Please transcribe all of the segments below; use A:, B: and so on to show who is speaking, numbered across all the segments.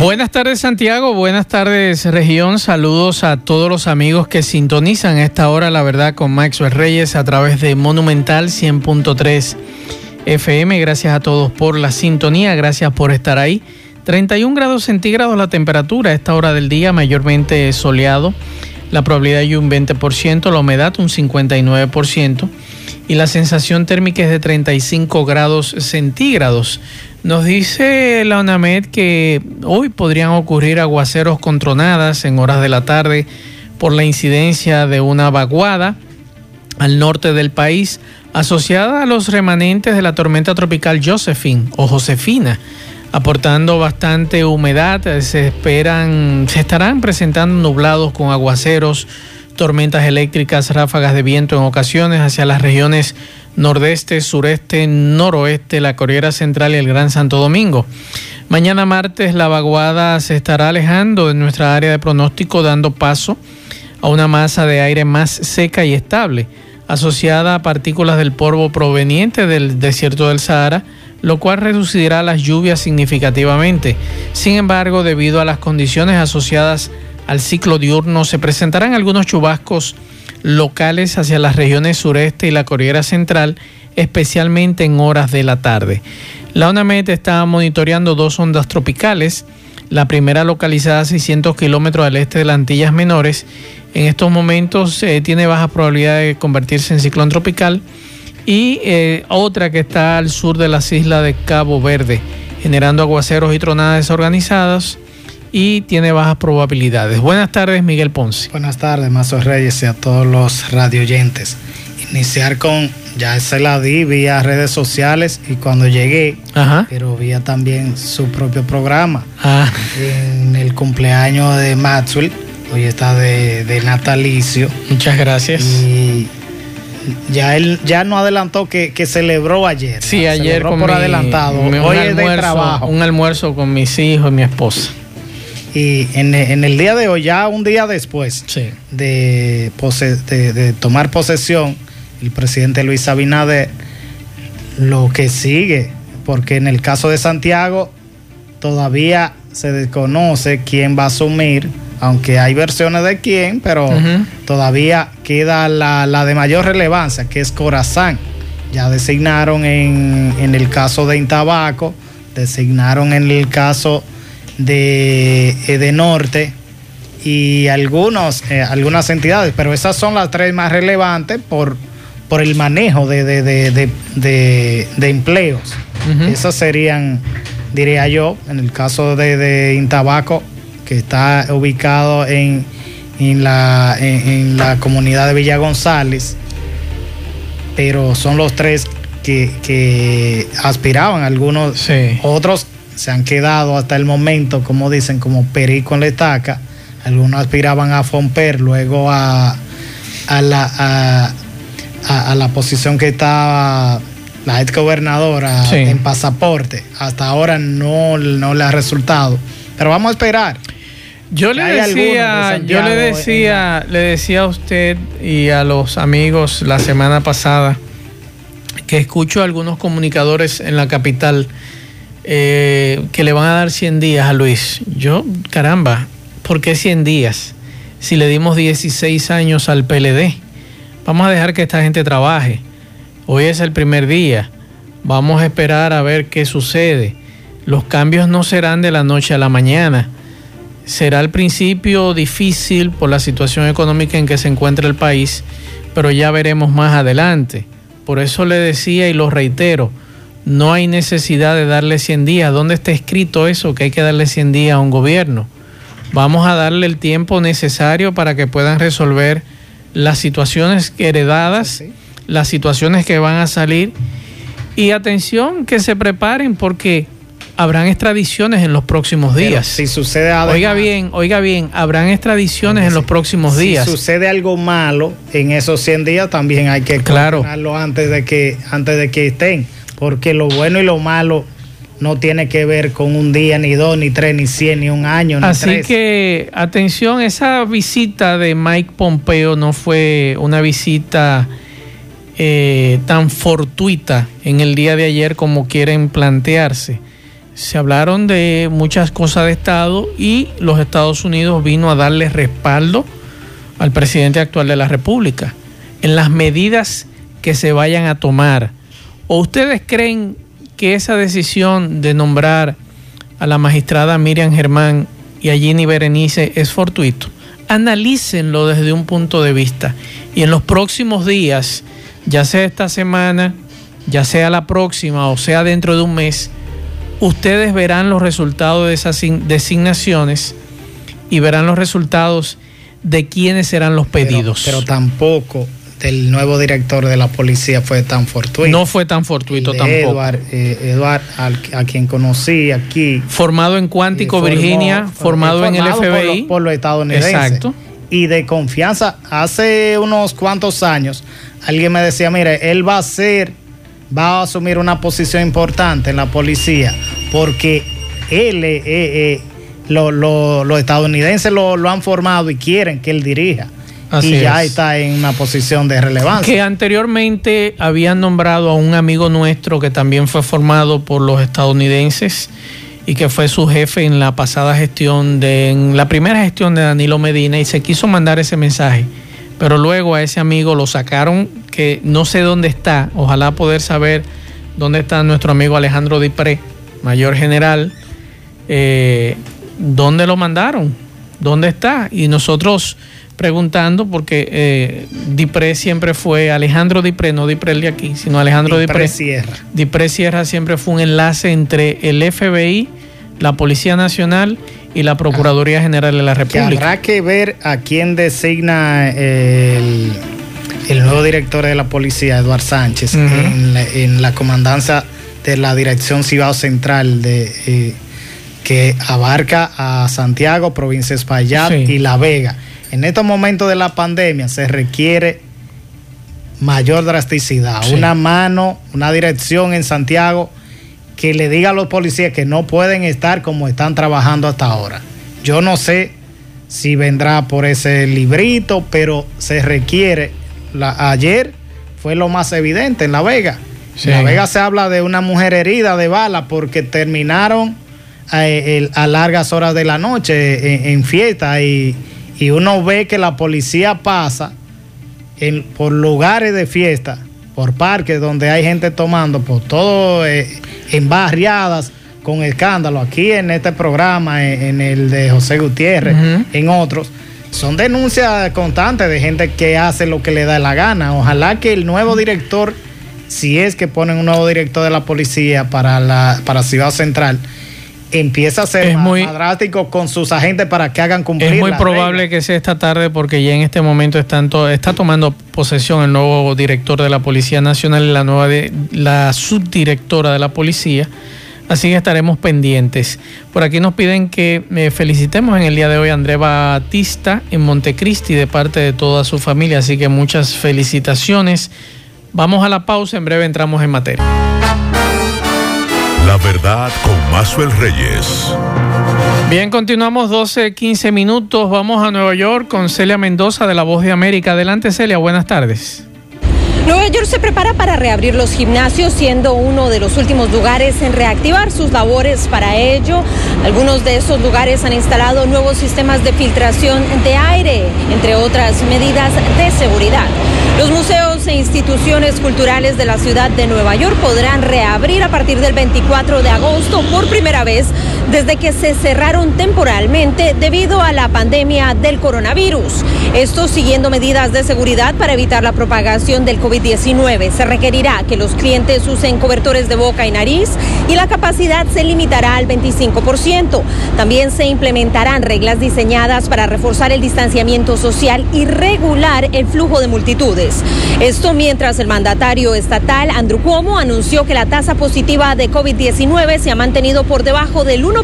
A: Buenas tardes Santiago, buenas tardes región, saludos a todos los amigos que sintonizan a esta hora, la verdad, con Maxwell Reyes a través de Monumental 100.3 FM. Gracias a todos por la sintonía, gracias por estar ahí. 31 grados centígrados la temperatura a esta hora del día, mayormente soleado. La probabilidad de un 20%, la humedad un 59% y la sensación térmica es de 35 grados centígrados. Nos dice la UNAMED que hoy podrían ocurrir aguaceros con tronadas en horas de la tarde por la incidencia de una vaguada al norte del país asociada a los remanentes de la tormenta tropical Josephine o Josefina, aportando bastante humedad. Se esperan, se estarán presentando nublados con aguaceros, tormentas eléctricas, ráfagas de viento en ocasiones hacia las regiones nordeste, sureste, noroeste, la Corriera Central y el Gran Santo Domingo. Mañana martes la vaguada se estará alejando de nuestra área de pronóstico dando paso a una masa de aire más seca y estable, asociada a partículas del polvo proveniente del desierto del Sahara, lo cual reducirá las lluvias significativamente. Sin embargo, debido a las condiciones asociadas al ciclo diurno, se presentarán algunos chubascos locales hacia las regiones sureste y la Corriera Central, especialmente en horas de la tarde. La UNAMED está monitoreando dos ondas tropicales, la primera localizada a 600 kilómetros al este de las Antillas Menores. En estos momentos eh, tiene baja probabilidad de convertirse en ciclón tropical y eh, otra que está al sur de las islas de Cabo Verde, generando aguaceros y tronadas desorganizadas y tiene bajas probabilidades. Buenas tardes, Miguel Ponce.
B: Buenas tardes, Mazo Reyes y a todos los radioyentes. Iniciar con, ya se la di vía redes sociales y cuando llegué, pero vía también su propio programa. Ah. En el cumpleaños de Maxwell, hoy está de, natalicio.
A: Muchas gracias.
B: Y ya él ya no adelantó que, celebró ayer.
A: Sí, ayer por adelantado. hoy es de trabajo. Un almuerzo con mis hijos y mi esposa.
B: Y en, el día de hoy, ya un día después de, de, tomar posesión, el presidente Luis Abinader, lo que sigue, porque en el caso de Santiago todavía se desconoce quién va a asumir, aunque hay versiones de quién, pero todavía queda la, de mayor relevancia, que es Corazán. Ya designaron en, en el caso de Intabaco, designaron en el caso de, eh, de Norte y algunos, eh, algunas entidades, pero esas son las tres más relevantes por, por el manejo de, de, empleos. Esas serían, diría yo, en el caso de, Intabaco, que está ubicado en, en, la, en, la comunidad de Villa González, pero son los tres que, que aspiraban, algunos otros se han quedado hasta el momento, como dicen, como perico en la estaca. Algunos aspiraban a Fomper, luego a, a, la, a, la posición que estaba la ex gobernadora en pasaporte. Hasta ahora no, no le ha resultado. Pero vamos a esperar.
A: Yo le decía, yo le decía, le decía a usted y a los amigos la semana pasada que escucho a algunos comunicadores en la capital eh, que le van a dar 100 días a Luis. Yo, caramba, ¿por qué 100 días? Si le dimos 16 años al PLD. Vamos a dejar que esta gente trabaje. Hoy es el primer día. Vamos a esperar a ver qué sucede. Los cambios no serán de la noche a la mañana. Será al principio difícil por la situación económica en que se encuentra el país, pero ya veremos más adelante. Por eso le decía y lo reitero, no hay necesidad de darle 100 días. ¿Dónde está escrito eso que hay que darle 100 días a un gobierno? Vamos a darle el tiempo necesario para que puedan resolver las situaciones heredadas, las situaciones que van a salir. Y atención, que se preparen porque habrán extradiciones en los próximos días.
B: si sucede
A: algo. Oiga bien, oiga bien, habrán extradiciones en los próximos días.
B: Si sucede algo malo en esos 100 días, también hay que
A: claro.
B: antes de que antes de que estén, porque lo bueno y lo malo no tiene que ver con un día, ni dos, ni tres, ni cien, ni un año, ni
A: Así que, atención, esa visita de Mike Pompeo no fue una visita eh, tan fortuita en el día de ayer como quieren plantearse se hablaron de muchas cosas de Estado y los Estados Unidos vino a darle respaldo al presidente actual de la República en las medidas que se vayan a tomar. ¿O ustedes creen que esa decisión de nombrar a la magistrada Miriam Germán y a Ginny Berenice es fortuito? Analícenlo desde un punto de vista y en los próximos días, ya sea esta semana, ya sea la próxima o sea dentro de un mes, ustedes verán los resultados de esas designaciones y verán los resultados de quiénes serán los pedidos.
B: Pero, tampoco el nuevo director de la policía fue tan fortuito.
A: No fue tan fortuito tampoco.
B: Eduard, eh, a quien conocí aquí.
A: Formado en Cuántico, eh, Virginia, formado, en el FBI.
B: Por, los estadounidenses. Exacto. Y de confianza, hace unos cuantos años, alguien me decía, mire, él va a ser va a asumir una posición importante en la policía porque él, eh, eh, los estadounidenses lo, han formado y quieren que él dirija. Y ya está en una posición de relevancia.
A: Que anteriormente habían nombrado a un amigo nuestro que también fue formado por los estadounidenses y que fue su jefe en la pasada gestión, de, en la primera gestión de Danilo Medina y se quiso mandar ese mensaje. Pero luego a ese amigo lo sacaron, que no sé dónde está, ojalá poder saber dónde está nuestro amigo Alejandro Dipré, mayor general, eh, dónde lo mandaron, dónde está, y nosotros preguntando porque eh, Dipré siempre fue Alejandro Dipré, no Dipré el de aquí, sino Alejandro Dipré.
B: Sierra.
A: Dipré Sierra siempre fue un enlace entre el FBI, la Policía Nacional y la Procuraduría General de la República.
B: habrá que ver a quién designa el, nuevo director de la policía, Eduard Sánchez, en, la, comandancia de la Dirección Cibao Central de, eh, que abarca a Santiago, provincia Espaillat y La Vega. En estos momentos de la pandemia se requiere mayor drasticidad, una mano, una dirección en Santiago que le diga a los policías que no pueden estar como están trabajando hasta ahora. Yo no sé si vendrá por ese librito, pero se requiere. ayer fue lo más evidente en La Vega. En La Vega se habla de una mujer herida de bala porque terminaron eh, a, largas horas de la noche en, fiesta y, uno ve que la policía pasa por lugares de fiesta, por parques donde hay gente tomando, por todo... Eh, en barriadas con escándalo, aquí en este programa, en, el de José Gutiérrez, en otros, son denuncias constantes de gente que hace lo que le da la gana. Ojalá que el nuevo director, si es que ponen un nuevo director de la policía para la para Ciudad Central, empieza a ser muy, drástico con sus agentes para que hagan cumplir.
A: Es muy probable que sea esta tarde porque ya en este momento están está tomando posesión el nuevo director de la Policía Nacional y la nueva la subdirectora de la policía. Así que estaremos pendientes. Por aquí nos piden que me felicitemos en el día de hoy a André Batista en Montecristi de parte de toda su familia. Así que muchas felicitaciones. Vamos a la pausa, en breve entramos en materia.
C: La verdad con Mazuel Reyes.
A: Bien, continuamos 12, 15 minutos. Vamos a Nueva York con Celia Mendoza de La Voz de América. Adelante, Celia, buenas tardes.
D: Nueva York se prepara para reabrir los gimnasios, siendo uno de los últimos lugares en reactivar sus labores para ello. Algunos de esos lugares han instalado nuevos sistemas de filtración de aire, entre otras medidas de seguridad. Los museos e instituciones culturales de la ciudad de Nueva York podrán reabrir a partir del 24 de agosto por primera vez desde que se cerraron temporalmente debido a la pandemia del coronavirus. Esto siguiendo medidas de seguridad para evitar la propagación del COVID-19. Se requerirá que los clientes usen cobertores de boca y nariz y la capacidad se limitará al 25%. También se implementarán reglas diseñadas para reforzar el distanciamiento social y regular el flujo de multitudes. Esto mientras el mandatario estatal Andrew Cuomo anunció que la tasa positiva de COVID-19 se ha mantenido por debajo del 1%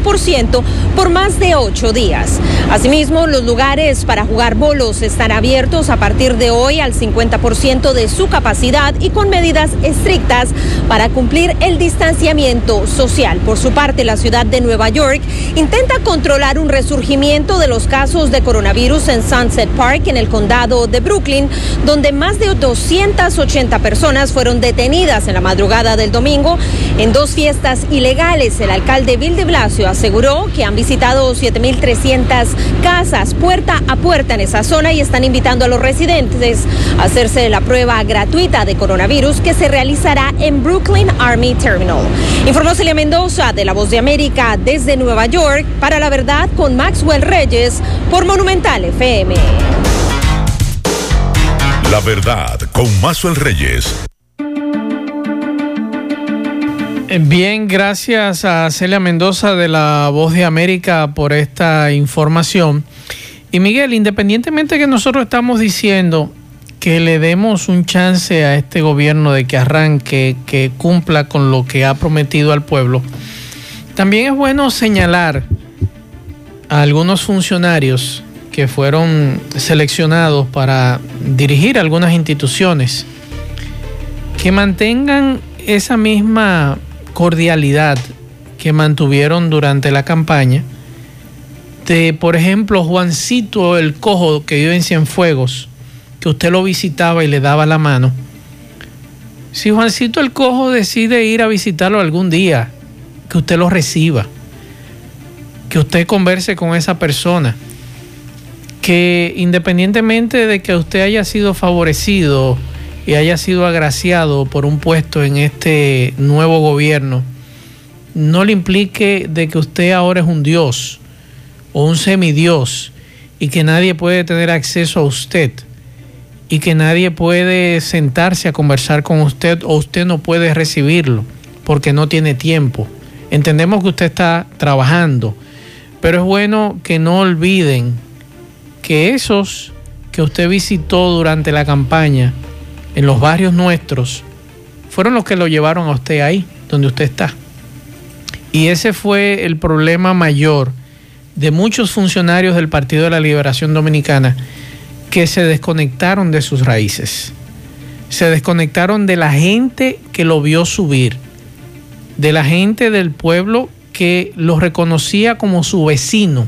D: por más de ocho días. Asimismo, los lugares para jugar bolos están abiertos a partir de hoy al 50% de su capacidad y con medidas estrictas para cumplir el distanciamiento social. Por su parte, la ciudad de Nueva York intenta controlar un resurgimiento de los casos de coronavirus en Sunset Park, en el condado de Brooklyn, donde más de 280 personas fueron detenidas en la madrugada del domingo en dos fiestas ilegales. El alcalde Bill de Blasio aseguró que han visitado 7.300 casas puerta a puerta en esa zona y están invitando a los residentes a hacerse la prueba gratuita de coronavirus que se realizará en Brooklyn Army Terminal. Informó Celia Mendoza de La Voz de América desde Nueva York para la verdad con Maxwell Reyes por Monumental FM.
C: La verdad con Maxwell Reyes.
A: Bien, gracias a Celia Mendoza de La Voz de América por esta información. Y Miguel, independientemente que nosotros estamos diciendo que le demos un chance a este gobierno de que arranque, que cumpla con lo que ha prometido al pueblo, también es bueno señalar a algunos funcionarios que fueron seleccionados para dirigir algunas instituciones que mantengan esa misma cordialidad que mantuvieron durante la campaña de, por ejemplo, Juancito el Cojo que vive en Cienfuegos, que usted lo visitaba y le daba la mano. Si Juancito el Cojo decide ir a visitarlo algún día, que usted lo reciba, que usted converse con esa persona, que independientemente de que usted haya sido favorecido y haya sido agraciado por un puesto en este nuevo gobierno, no le implique de que usted ahora es un dios o un semidios y que nadie puede tener acceso a usted y que nadie puede sentarse a conversar con usted o usted no puede recibirlo porque no tiene tiempo. Entendemos que usted está trabajando, pero es bueno que no olviden que esos que usted visitó durante la campaña en los barrios nuestros fueron los que lo llevaron a usted ahí, donde usted está. Y ese fue el problema mayor de muchos funcionarios del Partido de la Liberación Dominicana que se desconectaron de sus raíces. Se desconectaron de la gente que lo vio subir, de la gente del pueblo que lo reconocía como su vecino.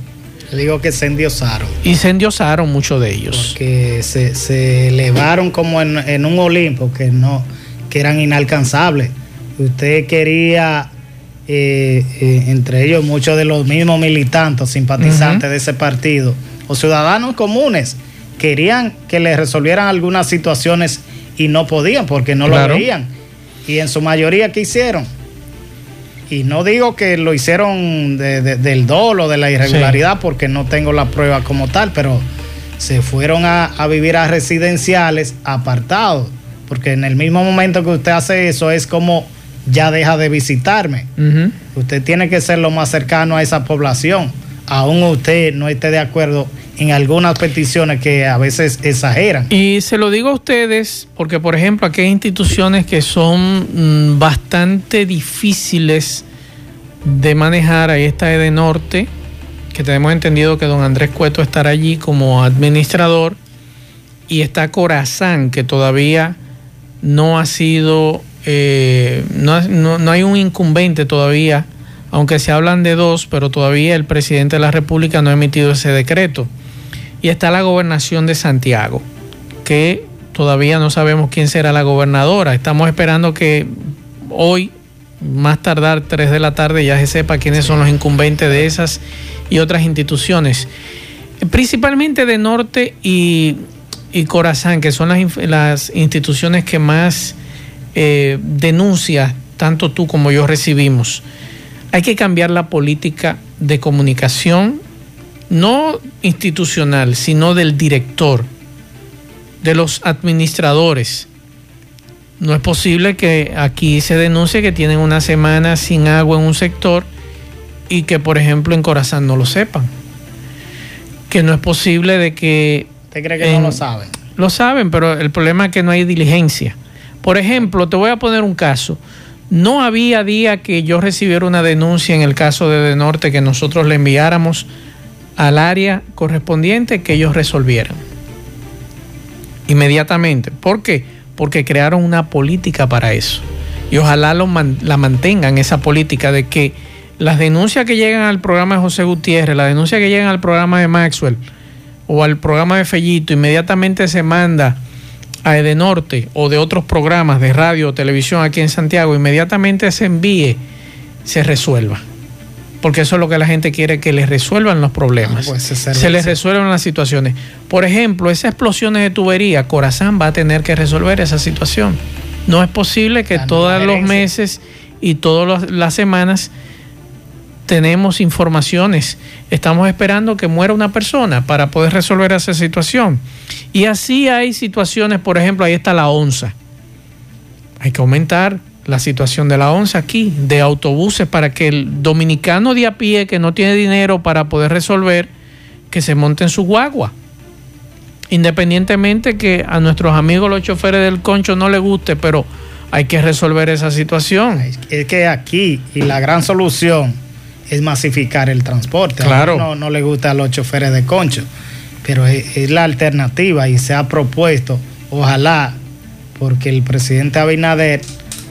B: Digo que se endiosaron.
A: Y se endiosaron muchos de ellos.
B: Porque se, elevaron como en, un Olimpo que no, que eran inalcanzables. Usted quería eh, eh, entre ellos muchos de los mismos militantes, simpatizantes de ese partido, o ciudadanos comunes, querían que les resolvieran algunas situaciones y no podían porque no lo veían. Y en su mayoría, ¿qué hicieron? Y no digo que lo hicieron del dolo, de la irregularidad, porque no tengo la prueba como tal, pero se fueron a, a vivir a residenciales apartados, porque en el mismo momento que usted hace eso es como ya deja de visitarme. Usted tiene que ser lo más cercano a esa población, aún usted no esté de acuerdo en algunas peticiones que a veces exageran.
A: Y se lo digo a ustedes porque, por ejemplo, aquí hay instituciones que son mm, bastante difíciles de manejar. Ahí está Ede Norte, que tenemos entendido que don Andrés Cueto estará allí como administrador. Y está Corazán, que todavía no ha sido eh, no, hay un incumbente todavía, aunque se hablan de dos, pero todavía el presidente de la República no ha emitido ese decreto. Y está la gobernación de Santiago, que todavía no sabemos quién será la gobernadora. Estamos esperando que hoy, más tardar 3 de la tarde, ya se sepa quiénes son los incumbentes de esas y otras instituciones. Principalmente de Norte y, Corazán, que son las, las instituciones que más eh, denuncias, tanto tú como yo recibimos. Hay que cambiar la política de comunicación, no institucional, sino del director, de los administradores. No es posible que aquí se denuncie que tienen una semana sin agua en un sector y que, por ejemplo, en Corazán no lo sepan. Que no es posible de que...
B: ¿Usted cree que no lo saben?
A: Lo saben, pero el problema es que no hay diligencia. Por ejemplo, te voy a poner un caso. No había día que yo recibiera una denuncia en el caso de De Norte que nosotros le enviáramos al área correspondiente que ellos resolvieran. Inmediatamente. ¿Por qué? Porque crearon una política para eso. Y ojalá la mantengan, esa política de que las denuncias que llegan al programa de José Gutiérrez, las denuncias que llegan al programa de Maxwell o al programa de Fellito, inmediatamente se manda a Edenorte o de otros programas de radio o televisión aquí en Santiago, inmediatamente se envíe, se resuelva. Porque eso es lo que la gente quiere, que les resuelvan los problemas. Ah, pues se les resuelvan las situaciones. Por ejemplo, esas explosiones de tubería, Corazán va a tener que resolver esa situación. No es posible que todos los meses y todas las semanas tenemos informaciones. Estamos esperando que muera una persona para poder resolver esa situación. Y así hay situaciones, por ejemplo, ahí está la onza. Hay que aumentar la situación de la onza aquí, de autobuses, para que el dominicano de a pie que no tiene dinero para poder resolver, que se monte en su guagua. Independientemente que a nuestros amigos los choferes del concho no les guste, pero hay que resolver esa situación.
B: Es que aquí, y la gran solución es masificar el transporte.
A: Claro.
B: no, no le gusta a los choferes de concho, pero es, la alternativa y se ha propuesto, ojalá, porque el presidente Abinader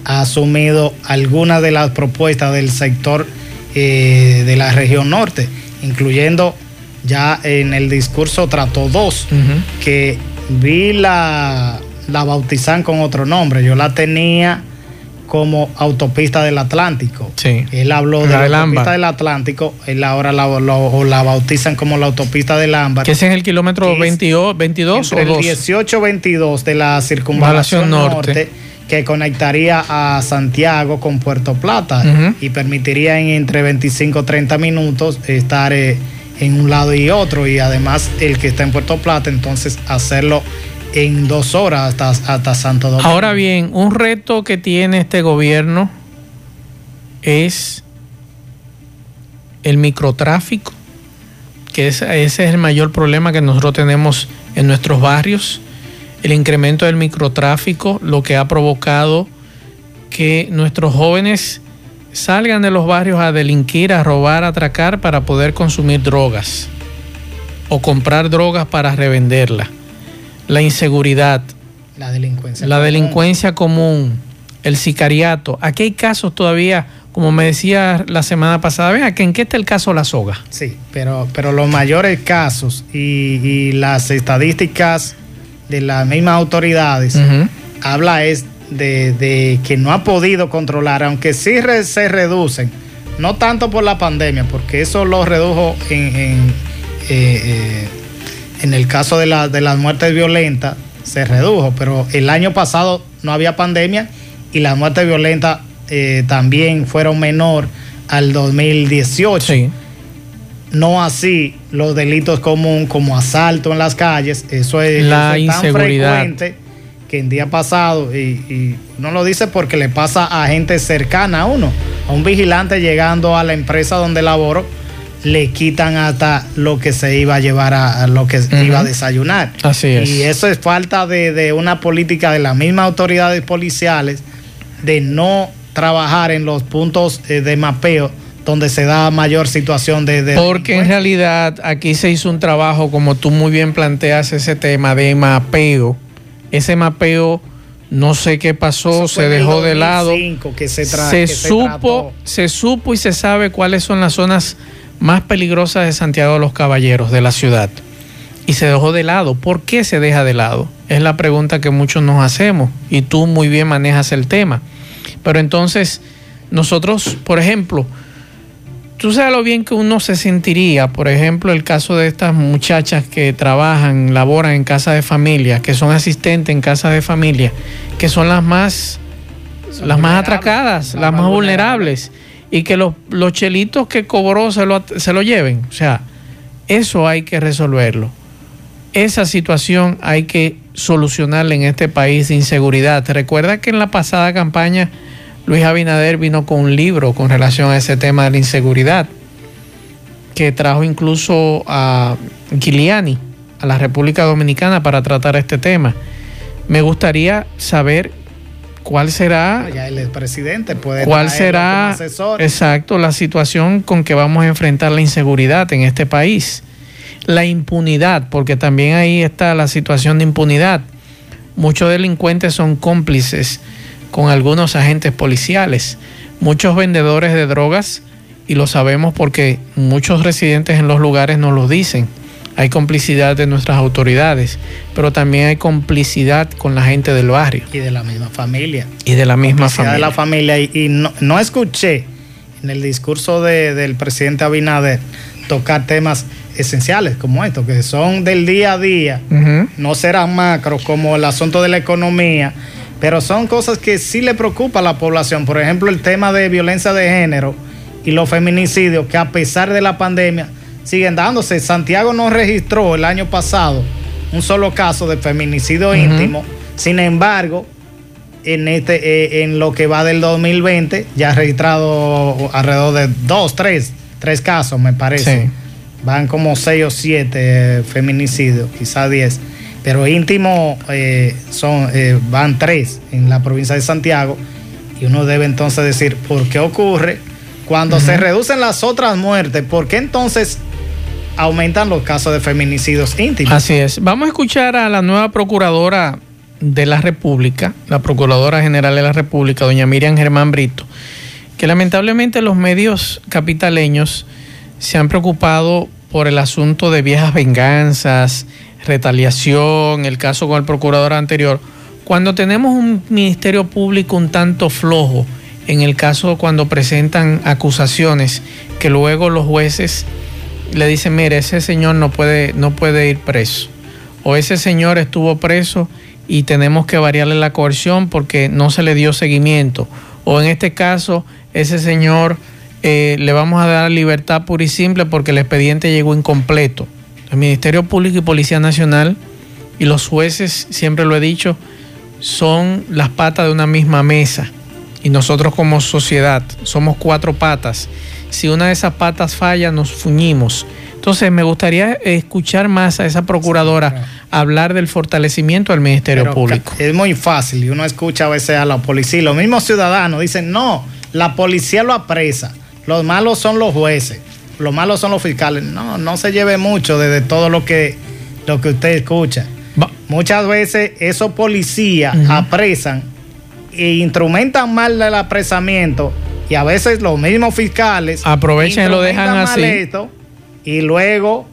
B: ha asumido algunas de las propuestas del sector eh, de la región norte, incluyendo ya en el discurso Trato 2, que vi la, la bautizan con otro nombre, yo la tenía como autopista del Atlántico.
A: Sí.
B: Él habló de la, autopista del Atlántico, él ahora la, la, bautizan como la autopista del Ámbar.
A: Que es en el kilómetro 22, 22
B: o el 18-22 de la circunvalación norte, que conectaría a Santiago con Puerto Plata y permitiría en entre 25 y 30 minutos estar eh, en un lado y otro y además el que está en Puerto Plata entonces hacerlo en dos horas hasta, hasta Santo Domingo.
A: Ahora bien, un reto que tiene este gobierno es el microtráfico, que ese es el mayor problema que nosotros tenemos en nuestros barrios. El incremento del microtráfico, lo que ha provocado que nuestros jóvenes salgan de los barrios a delinquir, a robar, a atracar para poder consumir drogas o comprar drogas para revenderlas la inseguridad,
B: la delincuencia,
A: la común. delincuencia común, el sicariato. Aquí hay casos todavía, como me decía la semana pasada, vea que en qué está el caso La Soga.
B: Sí, pero, pero los mayores casos y, las estadísticas de las mismas autoridades habla es de, que no ha podido controlar, aunque sí se reducen, no tanto por la pandemia, porque eso lo redujo en, eh, eh, en el caso de, la, de las muertes violentas se redujo, pero el año pasado no había pandemia y las muertes violentas eh, también fueron menor al 2018. No así los delitos comunes como asalto en las calles, eso es,
A: la inseguridad. tan frecuente
B: que en día pasado, y, y no lo dice porque le pasa a gente cercana a uno, a un vigilante llegando a la empresa donde laboro, le quitan hasta lo que se iba a llevar a, lo que iba a desayunar.
A: Así es.
B: Y eso es falta de, una política de las mismas autoridades policiales de no trabajar en los puntos eh, de mapeo donde se da mayor situación de...
A: Porque en realidad aquí se hizo un trabajo, como tú muy bien planteas ese tema de mapeo. Ese mapeo no sé qué pasó, se dejó de lado.
B: Que se,
A: se supo, se supo y se sabe cuáles son las zonas más peligrosa de Santiago de los Caballeros, de la ciudad. Y se dejó de lado. ¿Por qué se deja de lado? Es la pregunta que muchos nos hacemos y tú muy bien manejas el tema. Pero entonces, nosotros, por ejemplo, tú sabes lo bien que uno se sentiría, por ejemplo, el caso de estas muchachas que trabajan, laboran en casa de familia, que son asistentes en casa de familia, que son las más, las más atracadas, las, más vulnerables y que los, los chelitos que cobró se lo, se lo lleven. O sea, eso hay que resolverlo. Esa situación hay que solucionarla en este país de inseguridad. Recuerda que en la pasada campaña Luis Abinader vino con un libro con relación a ese tema de la inseguridad, que trajo incluso a Giuliani a la República Dominicana para tratar este tema. Me gustaría saber cuál será
B: ya el presidente puede
A: cuál será exacto la situación con que vamos a enfrentar la inseguridad en este país. La impunidad porque también ahí está la situación de impunidad. Muchos delincuentes son cómplices con algunos agentes policiales muchos vendedores de drogas y lo sabemos porque muchos residentes en los lugares nos lo dicen hay complicidad de nuestras autoridades, pero también hay complicidad con la gente del barrio.
B: Y de la misma familia.
A: Y de la misma familia.
B: de la familia. Y, no, escuché en el discurso del presidente Abinader tocar temas esenciales como estos, que son del día a día, no serán macros como el asunto de la economía, pero son cosas que sí le preocupa a la población. Por ejemplo, el tema de violencia de género y los feminicidios, que a pesar de la pandemia siguen dándose. Santiago no registró el año pasado un solo caso de feminicidio íntimo. Sin embargo, en, este, eh, en lo que va del 2020 ya ha registrado alrededor de dos, tres, tres casos, me parece. Van como seis o siete feminicidios, quizás diez. Pero íntimo eh, son, eh, van tres en la provincia de Santiago. Y uno debe entonces decir, ¿por qué ocurre? Cuando se reducen las otras muertes, ¿por qué entonces aumentan los casos de feminicidios íntimos.
A: Así es. Vamos a escuchar a la nueva procuradora de la República, la Procuradora General de la República, doña Miriam Germán Brito, que lamentablemente los medios capitaleños se han preocupado por el asunto de viejas venganzas, retaliación, el caso con el procurador anterior, cuando tenemos un ministerio público un tanto flojo, en el caso cuando presentan acusaciones que luego los jueces le dicen, mire, ese señor no puede, no puede ir preso. O ese señor estuvo preso y tenemos que variarle la coerción porque no se le dio seguimiento. O en este caso, ese señor eh, le vamos a dar libertad pura y simple porque el expediente llegó incompleto. El Ministerio Público y Policía Nacional y los jueces, siempre lo he dicho, son las patas de una misma mesa. Y nosotros como sociedad somos cuatro patas si una de esas patas falla, nos fuñimos. Entonces, me gustaría escuchar más a esa procuradora hablar del fortalecimiento del Ministerio Público.
B: Es muy fácil y uno escucha a veces a la policía. Los mismos ciudadanos dicen, no, la policía lo apresa. Los malos son los jueces. Los malos son los fiscales. No, no se lleve mucho desde todo lo que, lo que usted escucha. Muchas veces esos policías apresan e instrumentan mal el apresamiento y a veces los mismos fiscales
A: aprovechan y lo dejan así.
B: y luego,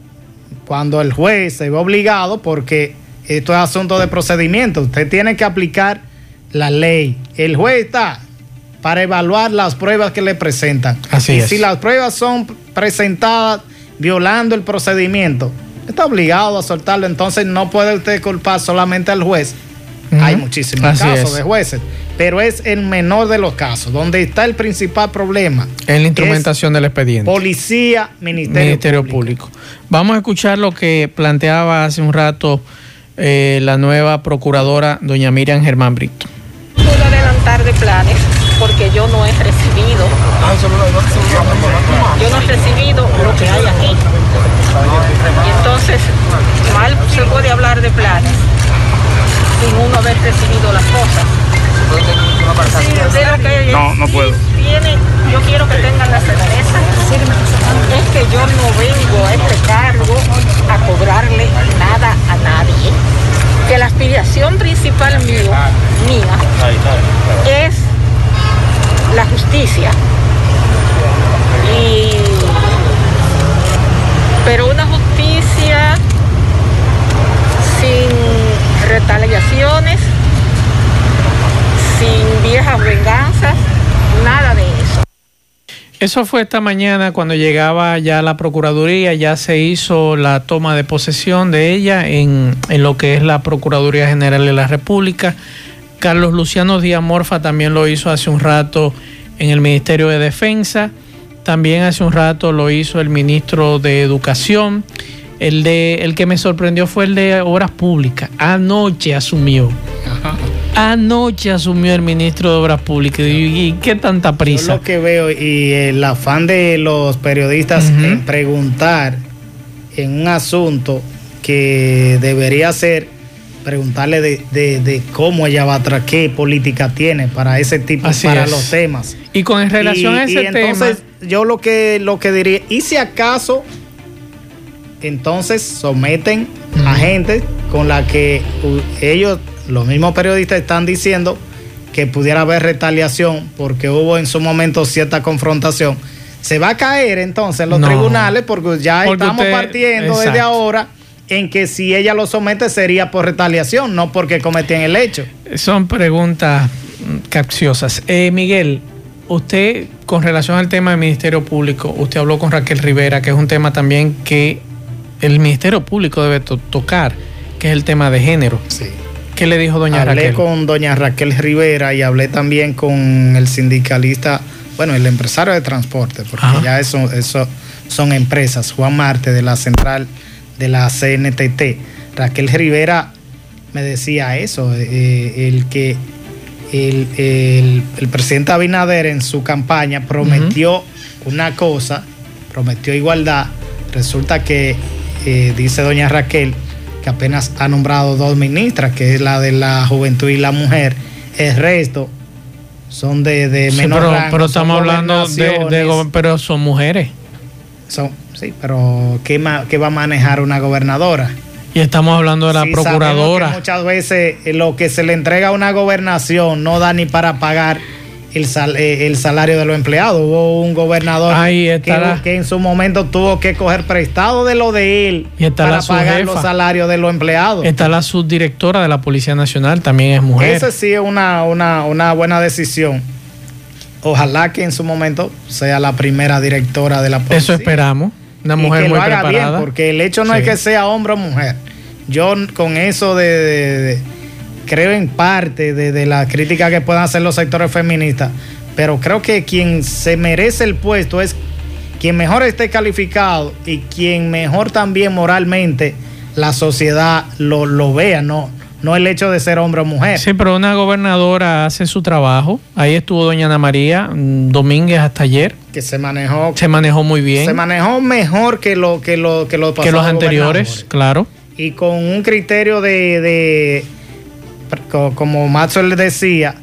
B: cuando el juez se ve obligado, porque esto es asunto de procedimiento, usted tiene que aplicar la ley. El juez está para evaluar las pruebas que le presentan.
A: Así y
B: si las pruebas son presentadas violando el procedimiento, está obligado a soltarlo. Entonces no puede usted culpar solamente al juez. Hay muchísimos casos de jueces pero es el menor de los casos. Donde está el principal problema.
A: En la instrumentación del expediente.
B: Policía, Ministerio,
A: Público. Vamos a escuchar lo que planteaba hace un rato eh, la nueva procuradora, doña Miriam Germán Brito.
E: Puedo adelantar de planes porque yo no he recibido. Yo no he recibido lo que hay aquí. Y entonces, mal se puede hablar de planes sin uno haber recibido las cosas.
F: No, no puedo.
E: yo quiero que tengan la certeza. Es que yo no vengo a este cargo a cobrarle nada a nadie. Que la aspiración principal mío, mía es la justicia. Y, pero una justicia sin retaliaciones sin viejas venganzas, nada de eso.
A: Eso fue esta mañana cuando llegaba ya la Procuraduría, ya se hizo la toma de posesión de ella en, en lo que es la Procuraduría General de la República. Carlos Luciano Díaz Morfa también lo hizo hace un rato en el Ministerio de Defensa. También hace un rato lo hizo el ministro de Educación. El, de, el que me sorprendió fue el de Obras Públicas. Anoche asumió. Anoche asumió el ministro de Obras Públicas. ¿Y, qué tanta prisa? Yo
B: lo que veo y el afán de los periodistas en preguntar en un asunto que debería ser preguntarle de, cómo ella va a qué política tiene para ese tipo, para los temas.
A: Y con relación a ese y entonces,
B: yo lo que, lo que diría, y si acaso, entonces someten a gente con la que ellos, los mismos periodistas, están diciendo que pudiera haber retaliación porque hubo en su momento cierta confrontación. Se va a caer entonces en los tribunales porque ya estamos partiendo desde ahora en que si ella lo somete sería por retaliación, no porque cometían el hecho.
A: Son preguntas capciosas. Eh, Miguel, usted con relación al tema del Ministerio Público, usted habló con Raquel Rivera, que es un tema también que el Ministerio Público debe tocar, que es el tema de género. Sí. ¿Qué le dijo doña
B: Raquel?
A: Hablé
B: con doña Raquel Rivera y hablé también con el sindicalista, bueno, el empresario de transporte, porque ya eso, eso son empresas, Juan Marte de la Central de la CNTT. Raquel Rivera me decía eso, eh, el que el, presidente Abinader en su campaña prometió una cosa, prometió igualdad, resulta que eh, dice doña Raquel que apenas ha nombrado dos ministras, que es la de la juventud y la mujer, el resto son de, de menor
A: pero, pero estamos hablando de, de, pero son mujeres.
B: Son, Sí, pero ¿qué, va a manejar una gobernadora?
A: Y estamos hablando de la procuradora.
B: muchas veces eh, lo que se le entrega a una gobernación no da ni para pagar el, eh, el salario de los empleados. Hubo un gobernador que, que, en su momento tuvo que coger prestado de lo de él para pagar los salarios de los empleados.
A: Está la subdirectora de la Policía Nacional, también es mujer.
B: Esa sí es una, una, una buena decisión. Ojalá que en su momento sea la primera directora de la policía.
A: Eso esperamos. Una mujer que muy lo haga preparada.
B: bien, porque el hecho no es que sea hombre o mujer. Yo con eso de, creo en parte de, la crítica que puedan hacer los sectores feministas, pero creo que quien se merece el puesto es quien mejor esté calificado y quien mejor también moralmente la sociedad lo, lo vea, no, no el hecho de ser hombre o mujer.
A: Sí, pero una gobernadora hace su trabajo. Ahí estuvo doña Ana María mm, Domínguez hasta ayer.
B: Que se manejó.
A: Se manejó muy bien.
B: Se manejó mejor que lo que lo que, lo
A: que los anteriores, claro.
B: Y con un criterio de, de como Maxwell decía,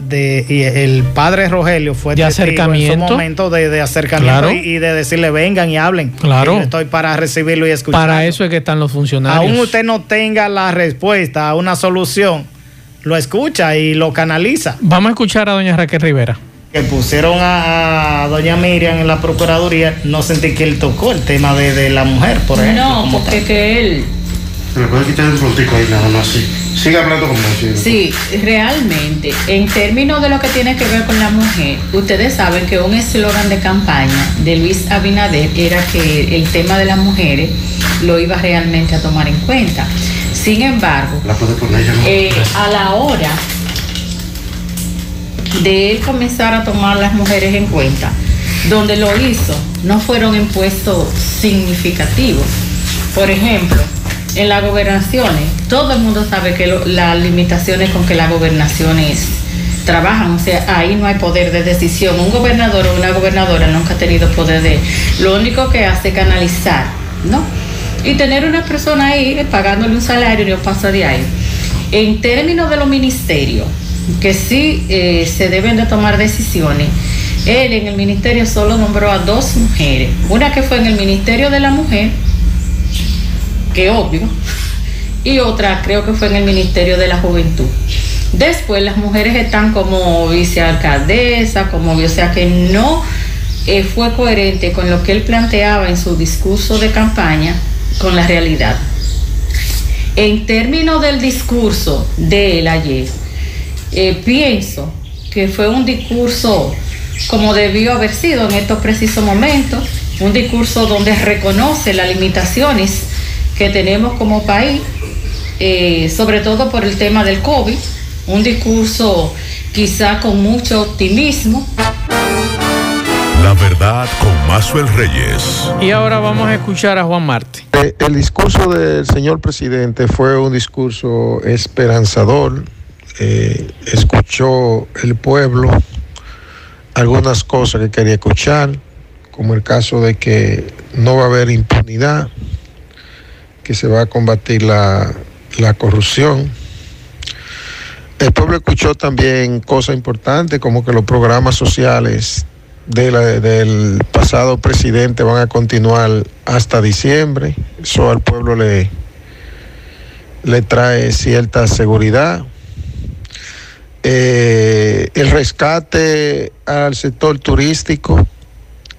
B: de y el padre Rogelio fue
A: de acercamiento en
B: su momento de, acercamiento y, de decirle vengan y hablen.
A: Claro.
B: Estoy para recibirlo y escuchar.
A: Para eso es que están los funcionarios.
B: Aún usted no tenga la respuesta a una solución, lo escucha y lo canaliza.
A: Vamos a escuchar a doña Raquel Rivera.
B: Que pusieron a, doña Miriam en la Procuraduría, no sentí que él tocó el tema de, la mujer, por ejemplo.
F: No, porque que él
G: me puede quitar el frontico ahí nada más, sí. Sigue hablando como
F: si. Sí, realmente, en términos de lo que tiene que ver con la mujer, ustedes saben que un eslogan de campaña de Luis Abinader era que el tema de las mujeres lo iba realmente a tomar en cuenta. Sin embargo, eh, a la hora de él comenzar a tomar las mujeres en cuenta, donde lo hizo, no fueron impuestos significativos. Por ejemplo, en las gobernaciones, todo el mundo sabe que las limitaciones con que las gobernaciones trabajan, o sea, ahí no hay poder de decisión. Un gobernador o una gobernadora nunca ha tenido poder de... Lo único que hace es canalizar, ¿no? Y tener una persona ahí pagándole un salario no pasa de ahí. En términos de los ministerios, que sí eh, se deben de tomar decisiones, él en el ministerio solo nombró a dos mujeres. Una que fue en el Ministerio de la Mujer, que obvio, y otra creo que fue en el Ministerio de la Juventud. Después las mujeres están como vicealcaldesa, como o sea que no eh, fue coherente con lo que él planteaba en su discurso de campaña con la realidad. En términos del discurso de él ayer, eh, pienso que fue un discurso como debió haber sido en estos precisos momentos, un discurso donde reconoce las limitaciones que tenemos como país, eh, sobre todo por el tema del COVID, un discurso quizá con mucho optimismo.
C: La verdad con Mazuel Reyes.
A: Y ahora vamos a escuchar a Juan Marte.
H: Eh, el discurso del señor presidente fue un discurso esperanzador. Eh, escuchó el pueblo algunas cosas que quería escuchar, como el caso de que no va a haber impunidad, que se va a combatir la, la corrupción. El pueblo escuchó también cosas importantes como que los programas sociales del pasado presidente van a continuar hasta diciembre. Eso al pueblo le, le trae cierta seguridad. Eh, el rescate al sector turístico,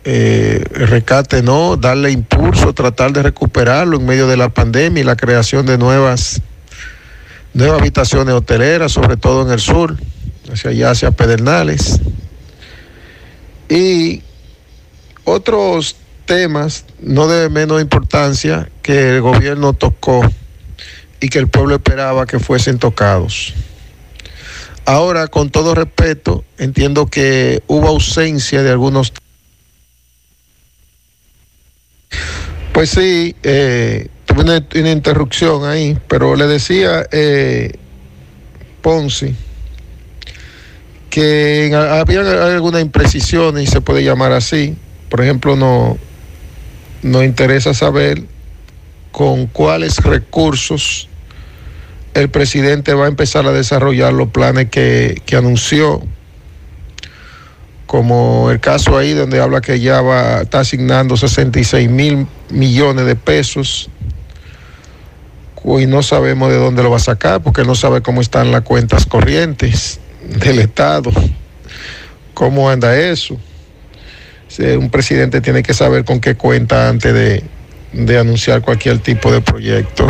H: eh, rescate no, darle impulso, tratar de recuperarlo en medio de la pandemia y la creación de nuevas, nuevas habitaciones hoteleras, sobre todo en el sur, hacia allá, hacia Pedernales. Y otros temas, no de menos importancia, que el gobierno tocó y que el pueblo esperaba que fuesen tocados. Ahora, con todo respeto, entiendo que hubo ausencia de algunos. Pues sí, eh, tuve una, interrupción ahí, pero le decía eh, Ponzi que había algunas imprecisiones, se puede llamar así. Por ejemplo, no, nos interesa saber con cuáles recursos el presidente va a empezar a desarrollar los planes que, que, anunció, como el caso ahí donde habla que ya va, está asignando 66 mil millones de pesos y no sabemos de dónde lo va a sacar porque no sabe cómo están las cuentas corrientes del Estado, cómo anda eso. Un presidente tiene que saber con qué cuenta antes de, de anunciar cualquier tipo de proyecto.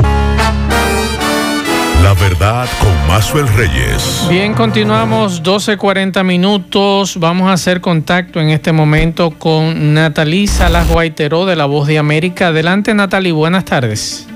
C: La verdad con Mazuel Reyes.
A: Bien, continuamos 12.40 minutos. Vamos a hacer contacto en este momento con Natalí Salas Guaiteró de La Voz de América. Adelante, Natalí, buenas tardes.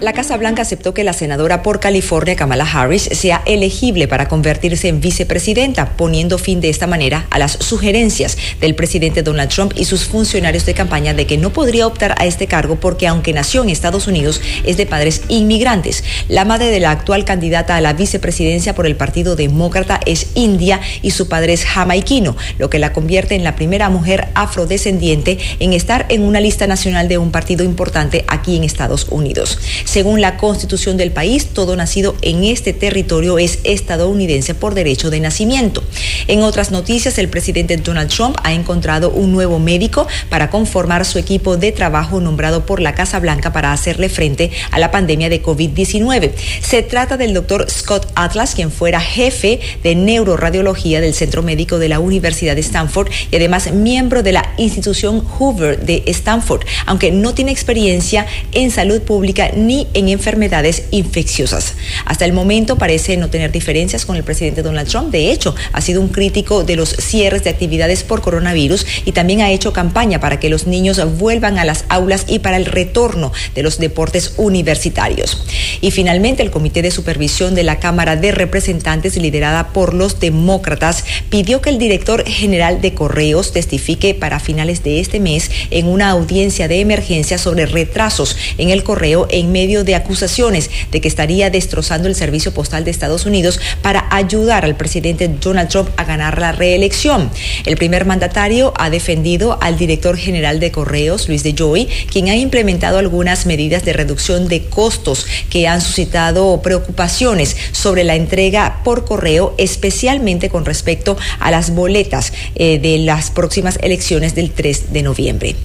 I: La Casa Blanca aceptó que la senadora por California, Kamala Harris, sea elegible para convertirse en vicepresidenta, poniendo fin de esta manera a las sugerencias del presidente Donald Trump y sus funcionarios de campaña de que no podría optar a este cargo porque aunque nació en Estados Unidos, es de padres inmigrantes. La madre de la actual candidata a la vicepresidencia por el Partido Demócrata es india y su padre es jamaiquino, lo que la convierte en la primera mujer afrodescendiente en estar en una lista nacional de un partido importante aquí en Estados Unidos. Según la constitución del país, todo nacido en este territorio es estadounidense por derecho de nacimiento. En otras noticias, el presidente Donald Trump ha encontrado un nuevo médico para conformar su equipo de trabajo nombrado por la Casa Blanca para hacerle frente a la pandemia de COVID-19. Se trata del doctor Scott Atlas, quien fuera jefe de neuroradiología del Centro Médico de la Universidad de Stanford y además miembro de la institución Hoover de Stanford, aunque no tiene experiencia en salud pública ni en enfermedades infecciosas. Hasta el momento parece no tener diferencias con el presidente Donald Trump. De hecho, ha sido un crítico de los cierres de actividades por coronavirus y también ha hecho campaña para que los niños vuelvan a las aulas y para el retorno de los deportes universitarios. Y finalmente, el Comité de Supervisión de la Cámara de Representantes, liderada por los demócratas, pidió que el director general de Correos testifique para finales de este mes en una audiencia de emergencia sobre retrasos en el correo en medio de acusaciones de que estaría destrozando el servicio postal de Estados Unidos para ayudar al presidente Donald Trump a ganar la reelección. El primer mandatario ha defendido al director general de Correos, Luis de Joy, quien ha implementado algunas medidas de reducción de costos que han suscitado preocupaciones sobre la entrega por correo, especialmente con respecto a las boletas eh, de las próximas elecciones del 3 de noviembre.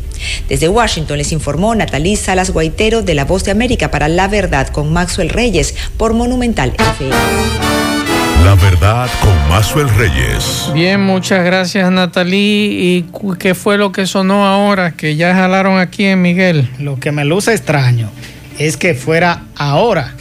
I: Desde Washington les informó Natalí Salas Guaitero de La Voz de América para La Verdad con Maxwell Reyes por Monumental FM.
C: La verdad con Maxwell Reyes.
A: Bien, muchas gracias Natalí. ¿Y qué fue lo que sonó ahora que ya jalaron aquí en Miguel?
B: Lo que me luce extraño es que fuera ahora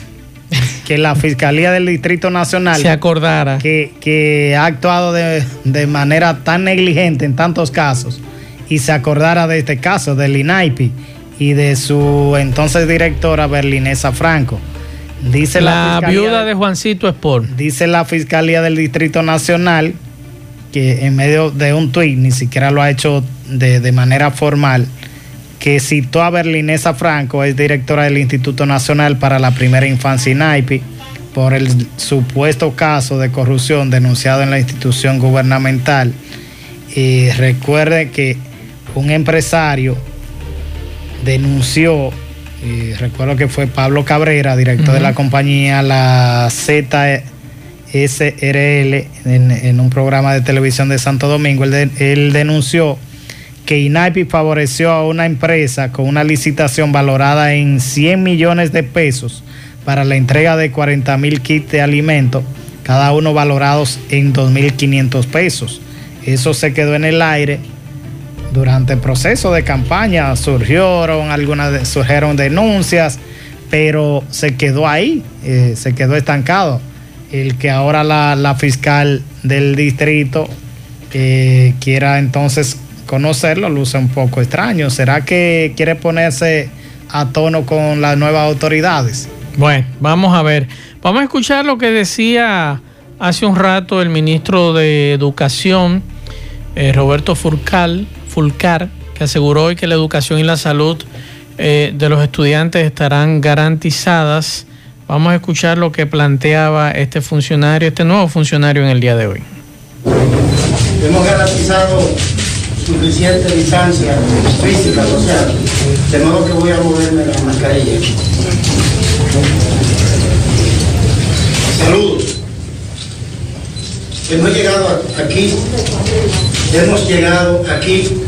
B: que la Fiscalía del Distrito Nacional
A: se acordara
B: que, que ha actuado de, de manera tan negligente en tantos casos y se acordara de este caso del INAIPI y de su entonces directora berlinesa Franco. Dice
A: la, viuda de Juancito Sport.
B: Dice la Fiscalía del Distrito Nacional que en medio de un tuit, ni siquiera lo ha hecho de, de manera formal, que citó a Berlinesa Franco, es directora del Instituto Nacional para la Primera Infancia INAIPI, por el supuesto caso de corrupción denunciado en la institución gubernamental. Y recuerde que un empresario denunció, y recuerdo que fue Pablo Cabrera, director de la compañía, la ZSRL, en, en, un programa de televisión de Santo Domingo, él, él denunció que INAIPI favoreció a una empresa con una licitación valorada en 100 millones de pesos para la entrega de 40 mil kits de alimentos, cada uno valorados en 2.500 pesos. Eso se quedó en el aire durante el proceso de campaña. Surgieron algunas, surgieron denuncias, pero se quedó ahí, eh, se quedó estancado. El que ahora la, la fiscal del distrito eh, quiera entonces conocerlo luce un poco extraño. ¿Será que quiere ponerse a tono con las nuevas autoridades?
A: Bueno, vamos a ver. Vamos a escuchar lo que decía hace un rato el ministro de Educación, eh, Roberto Fulcar, Que aseguró hoy que la educación y la salud eh, de los estudiantes estarán garantizadas. Vamos a escuchar lo que planteaba este funcionario, este nuevo funcionario en el día de hoy.
J: Hemos garantizado suficiente distancia física, social, de modo que voy a moverme la mascarilla. Saludos. Hemos llegado aquí, hemos llegado aquí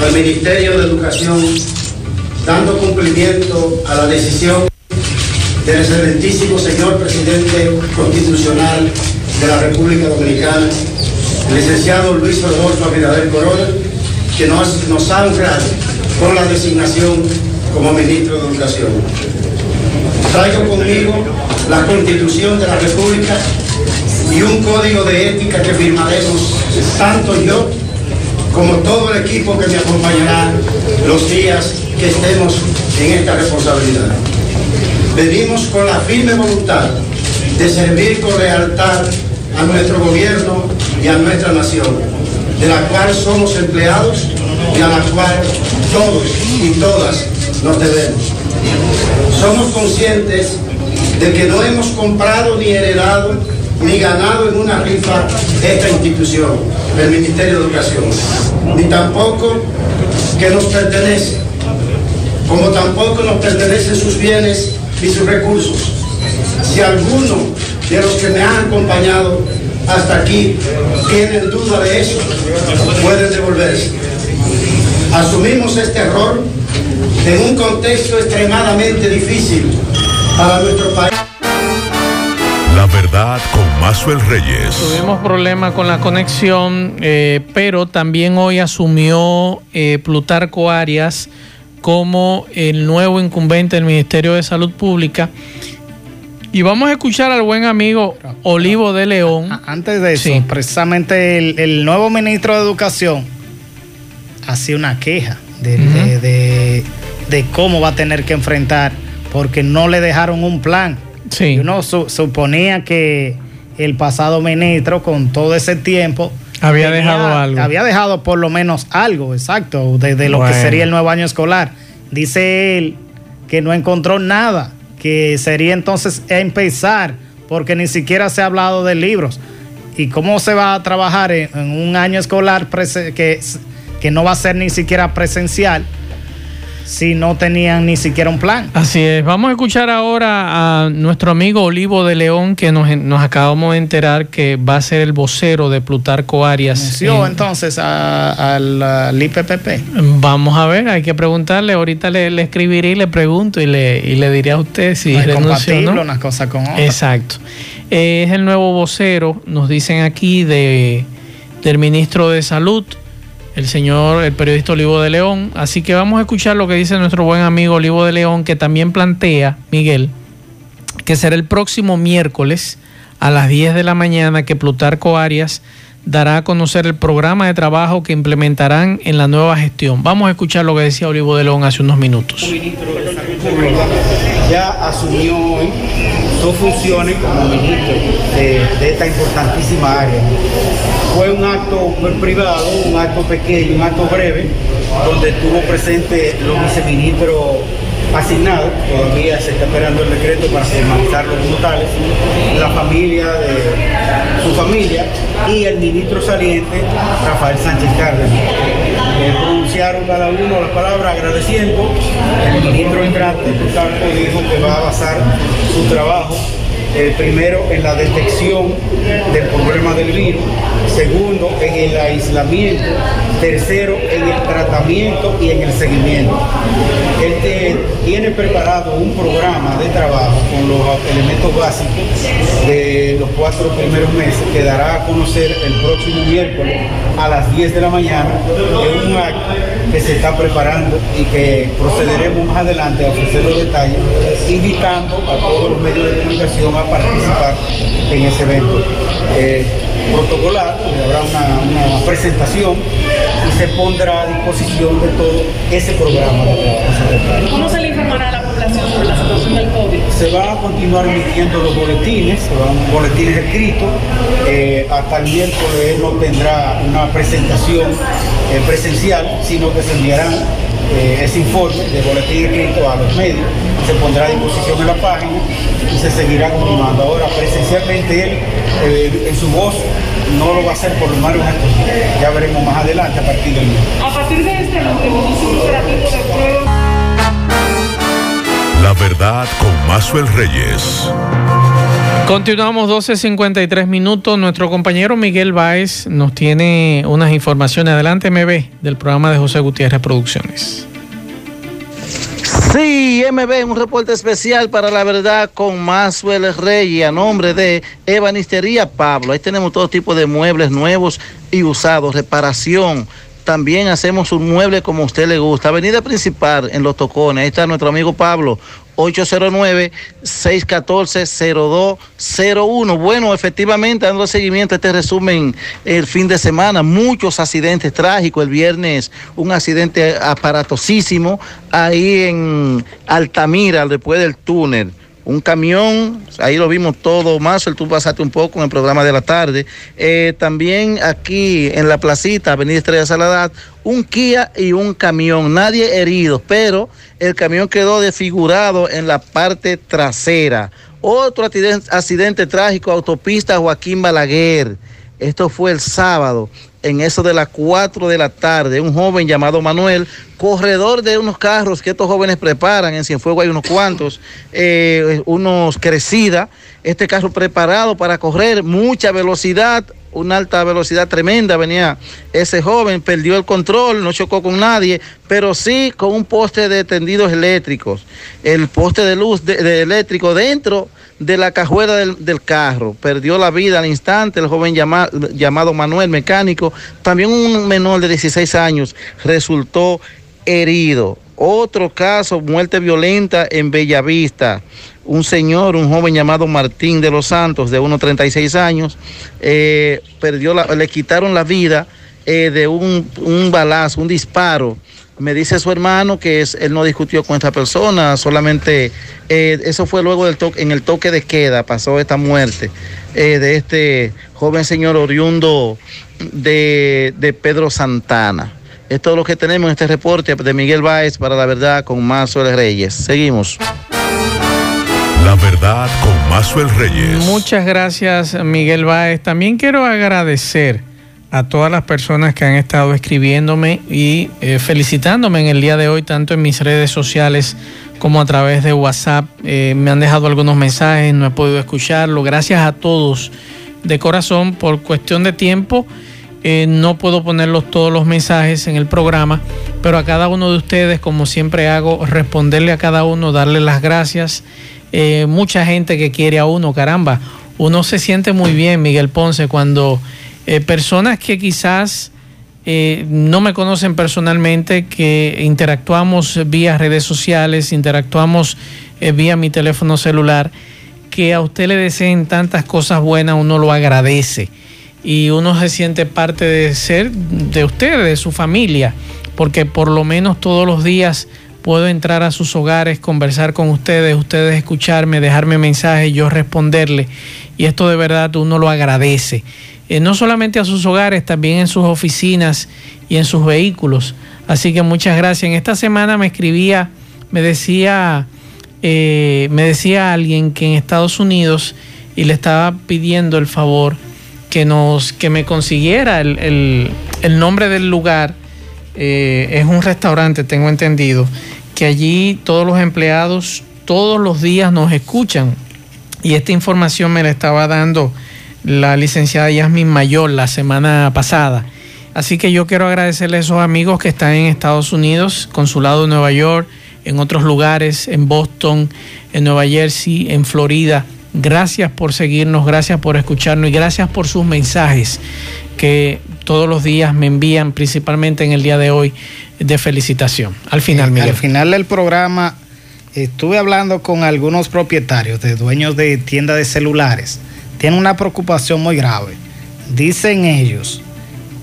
J: al Ministerio de Educación dando cumplimiento a la decisión del excelentísimo señor presidente constitucional de la República Dominicana, el licenciado Luis Rodolfo Abinader Corona, que nos, nos ha honrado con la designación como ministro de Educación. Traigo conmigo la Constitución de la República y un código de ética que firmaremos tanto yo como todo el equipo que me acompañará los días que estemos en esta responsabilidad. Venimos con la firme voluntad de servir con lealtad a nuestro gobierno y a nuestra nación, de la cual somos empleados y a la cual todos y todas nos debemos. Somos conscientes de que no hemos comprado ni heredado ni ganado en una rifa esta institución, el Ministerio de Educación, ni tampoco que nos pertenece, como tampoco nos pertenecen sus bienes y sus recursos. Si alguno de los que me han acompañado hasta aquí tienen duda de eso, pueden devolverse. Asumimos este error en un contexto extremadamente difícil para nuestro país.
C: La verdad con Mazuel Reyes.
A: Tuvimos problemas con la conexión, eh, pero también hoy asumió eh, Plutarco Arias como el nuevo incumbente del Ministerio de Salud Pública. Y vamos a escuchar al buen amigo Olivo de León.
B: Antes de eso, precisamente el, nuevo ministro de Educación hacía una queja de, cómo va a tener que enfrentar, porque no le dejaron un plan. Sí. Uno suponía que el pasado ministro, con todo ese tiempo,
A: había dejado algo.
B: Había dejado por lo menos algo, exacto, de, lo que sería el nuevo año escolar. Dice él que no encontró nada que sería entonces empezar, porque ni siquiera se ha hablado de libros. ¿Y cómo se va a trabajar en, un año escolar que, que no va a ser ni siquiera presencial? Si no tenían ni siquiera un plan.
A: Así es. Vamos a escuchar ahora a nuestro amigo Olivo de León, que nos, acabamos de enterar que va a ser el vocero de Plutarco Arias.
B: entonces al, IPPP?
A: Vamos a ver, hay que preguntarle. Ahorita le, escribiré y le pregunto y le, y le diré a usted si
B: no renunció no. unas cosas con otras.
A: Exacto. es el nuevo vocero, nos dicen aquí, de, del ministro de Salud el señor, el periodista Olivo de León. Así que vamos a escuchar lo que dice nuestro buen amigo Olivo de León, que también plantea, Miguel, que será el próximo miércoles a las 10 de la mañana que Plutarco Arias dará a conocer el programa de trabajo que implementarán en la nueva gestión. Vamos a escuchar lo que decía Olivo de León hace unos minutos.
K: Ya asumió hoy sus funciones como ministro de, esta importantísima área. Fue un acto privado, un acto pequeño, un acto breve, donde estuvo presente los viceministros asignados, todavía se está esperando el decreto para formalizarlos como tales, la familia de su familia y el ministro saliente, Rafael Sánchez Cárdenas. Cada uno las palabras agradeciendo. El ministro entrante, por tanto, dijo que va a basar su trabajo primero en la detección del problema del virus, segundo en el aislamiento, tercero en el tratamiento y en el seguimiento. Él te- tiene preparado un programa de trabajo con los elementos básicos de los cuatro primeros meses que dará a conocer el próximo miércoles a las 10 de la mañana en un acto que se está preparando y que procederemos más adelante a ofrecer los detalles, invitando a todos los medios de comunicación a participar en ese evento. Eh, protocolar, donde habrá una, una presentación y se pondrá a disposición de todo ese programa de trabajo.
L: ¿Cómo se le informará a la población sobre la situación del COVID?
K: Se van a continuar emitiendo los boletines, se van boletines escritos. eh, hasta el miércoles no tendrá una presentación eh, presencial, sino que se enviarán eh, ese informe de boletín escrito a los medios, se pondrá a disposición en la página y se seguirá continuando. Ahora, presencialmente él, eh, en su voz, no lo va a hacer por lo menos en estos días. Ya veremos más adelante a partir del miércoles.
L: A partir de este lunes inicia un operativo de prueba.
C: La verdad con Mazuel Reyes.
A: Continuamos 12.53 minutos. Nuestro compañero Miguel Báez nos tiene unas informaciones. Adelante, MB, del programa de José Gutiérrez Producciones.
M: Sí, MB, un reporte especial para la verdad con Maxwell Reyes a nombre de Ebanistería Pablo. Ahí tenemos todo tipo de muebles nuevos y usados, reparación. También hacemos un mueble como a usted le gusta. Avenida Principal en Los Tocones. Ahí está nuestro amigo Pablo. 809-614-0201. Bueno, efectivamente, dando seguimiento a este resumen el fin de semana, muchos accidentes trágicos. El viernes, un accidente aparatosísimo ahí en Altamira, después del túnel. Un camión, ahí lo vimos todo, más tú pasaste un poco en el programa de la tarde. Eh, también aquí en la placita, Avenida Estrella Saladad, un Kia y un camión, nadie herido, pero el camión quedó desfigurado en la parte trasera. Otro accidente, accidente trágico, autopista Joaquín Balaguer. Esto fue el sábado, en eso de las 4 de la tarde. Un joven llamado Manuel, corredor de unos carros que estos jóvenes preparan. En Cienfuegos hay unos cuantos, eh, unos crecida. Este carro preparado para correr mucha velocidad, una alta velocidad tremenda. Venía ese joven, perdió el control, no chocó con nadie, pero sí con un poste de tendidos eléctricos. El poste de luz de, de eléctrico dentro de la cajuela del, del, carro. Perdió la vida al instante el joven llama, llamado Manuel, mecánico. También un menor de 16 años resultó herido. Otro caso, muerte violenta en Bellavista. Un señor, un joven llamado Martín de los Santos, de unos 36 años, eh, perdió la, le quitaron la vida eh, de un, un balazo, un disparo me dice su hermano que es, él no discutió con esta persona, solamente eh, eso fue luego del toque, en el toque de queda pasó esta muerte eh, de este joven señor oriundo de, de Pedro Santana. Es todo lo que tenemos en este reporte de Miguel Báez para la verdad con Mazuel Reyes. Seguimos.
C: La verdad con Mazuel Reyes.
A: Muchas gracias, Miguel Báez. También quiero agradecer a todas las personas que han estado escribiéndome y eh, felicitándome en el día de hoy, tanto en mis redes sociales como a través de WhatsApp. Eh, me han dejado algunos mensajes, no he podido escucharlo. Gracias a todos de corazón. Por cuestión de tiempo, eh, no puedo ponerlos todos los mensajes en el programa, pero a cada uno de ustedes, como siempre hago, responderle a cada uno, darle las gracias. mucha gente que quiere a uno, caramba. Uno se siente muy bien, Miguel Ponce, cuando eh, personas que quizás eh, no me conocen personalmente, que interactuamos vía redes sociales, interactuamos eh, vía mi teléfono celular, que a usted le deseen tantas cosas buenas, uno lo agradece. y uno se siente parte de ser de ustedes, de su familia, porque por lo menos todos los días puedo entrar a sus hogares, conversar con ustedes, ustedes escucharme, dejarme mensajes, yo responderle. Y esto de verdad uno lo agradece. Eh, no solamente a sus hogares, también en sus oficinas y en sus vehículos. Así que muchas gracias. En esta semana me escribía, me decía, eh, me decía alguien que en Estados Unidos y le estaba pidiendo el favor que nos, que me consiguiera el, nombre del lugar. Eh, es un restaurante, tengo entendido, que allí todos los empleados todos los días nos escuchan. Y esta información me la estaba dando la licenciada Yasmin Mayor la semana pasada. Así que yo quiero agradecerle a esos amigos que están en Estados Unidos, consulado de Nueva York, en otros lugares, en Boston, en Nueva Jersey, en Florida. Gracias por seguirnos, gracias por escucharnos y gracias por sus mensajes que todos los días me envían, principalmente en el día de hoy, de felicitación. Al final,
B: Miguel. Al final del programa estuve hablando con algunos propietarios de dueños de tiendas de celulares. Tienen una preocupación muy grave. Dicen ellos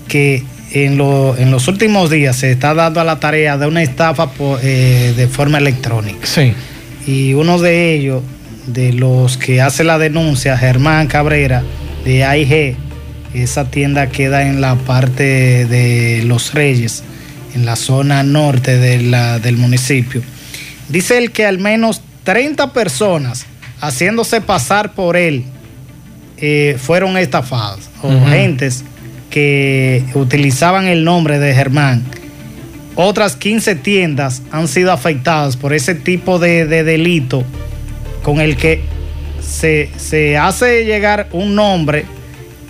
B: que en, los últimos días se está dando a la tarea de una estafa eh, de forma electrónica.
A: Sí.
B: Y uno de ellos, de los que hace la denuncia, Germán Cabrera, de AIG, esa tienda queda en la parte de Los Reyes, en la zona norte del municipio. Dice él que al menos 30 personas haciéndose pasar por él eh, fueron estafadas, o gentes que utilizaban el nombre de Germán. Otras 15 tiendas han sido afectadas por ese tipo de, delito con el que se, se, hace llegar un nombre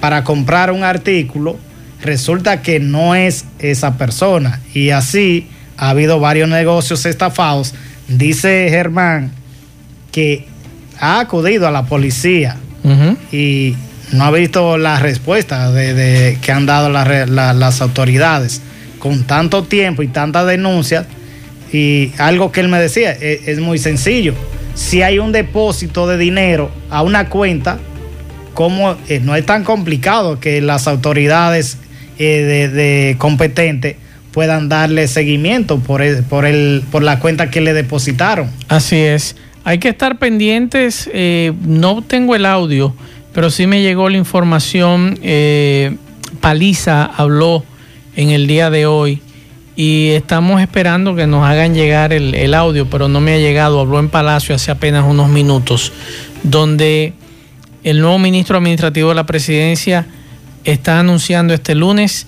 B: para comprar un artículo, resulta que no es esa persona. Y así ha habido varios negocios estafados. Dice Germán que ha acudido a la policía y no ha visto la respuesta de, que han dado las autoridades con tanto tiempo y tantas denuncias. Y algo que él me decía es, es, muy sencillo. Si hay un depósito de dinero a una cuenta, como eh, no es tan complicado que las autoridades eh, de, competentes puedan darle seguimiento por, por, el, por la cuenta que le depositaron.
A: Así es. Hay que estar pendientes. Eh, no tengo el audio pero sí me llegó la información. Eh, Paliza habló en el día de hoy y estamos esperando que nos hagan llegar el, audio, pero no me ha llegado. Habló en Palacio hace apenas unos minutos, donde el nuevo ministro administrativo de la presidencia está anunciando este lunes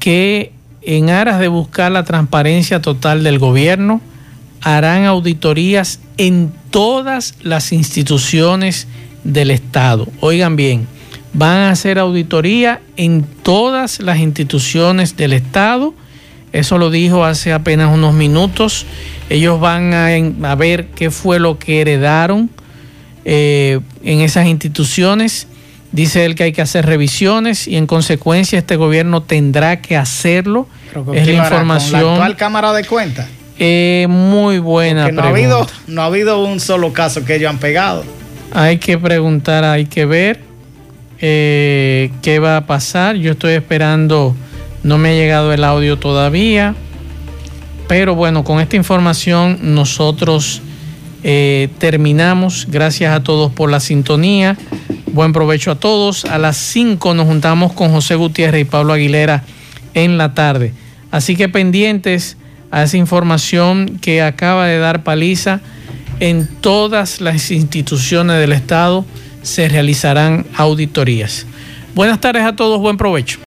A: que en aras de buscar la transparencia total del gobierno, harán auditorías en todas las instituciones del Estado. Oigan bien, van a hacer auditoría en todas las instituciones del Estado. Eso lo dijo hace apenas unos minutos. Ellos van a, ver qué fue lo que heredaron eh, en esas instituciones. Dice él que hay que hacer revisiones y en consecuencia este gobierno tendrá que hacerlo.
B: Es la información. ¿Con la actual Cámara de Cuentas?
A: Eh, muy buena.
B: No ha, habido, no ha habido un solo caso que ellos han pegado.
A: Hay que preguntar, hay que ver eh, qué va a pasar. Yo estoy esperando, no me ha llegado el audio todavía. Pero bueno, con esta información nosotros eh, terminamos. Gracias a todos por la sintonía. Buen provecho a todos. A las 5 nos juntamos con José Gutiérrez y Pablo Aguilera en la tarde. Así que pendientes a esa información que acaba de dar paliza en todas las instituciones del Estado se realizarán auditorías. Buenas tardes a todos, buen provecho.